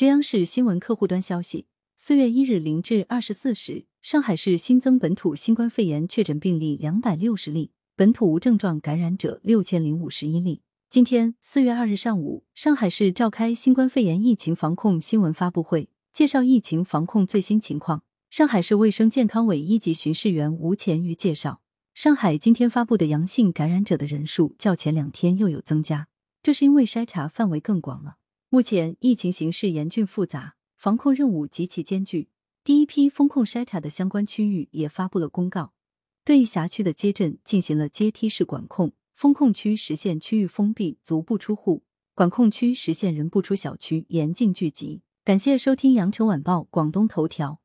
据央视新闻客户端消息，四月一日零至二十四时，上海市新增本土新冠肺炎确诊病例两百六十例，本土无症状感染者六千零五十一例。今天四月二日上午，上海市召开新冠肺炎疫情防控新闻发布会，介绍疫情防控最新情况。上海市卫生健康委一级巡视员吴乾瑜介绍，上海今天发布的阳性感染者的人数较前两天又有增加，这是因为筛查范围更广了。目前疫情形势严峻复杂，防控任务极其艰巨。第一批风控筛查的相关区域也发布了公告，对辖区的街镇进行了阶梯式管控，风控区实现区域封闭，足不出户；管控区实现人不出小区，严禁聚集。感谢收听羊城晚报广东头条。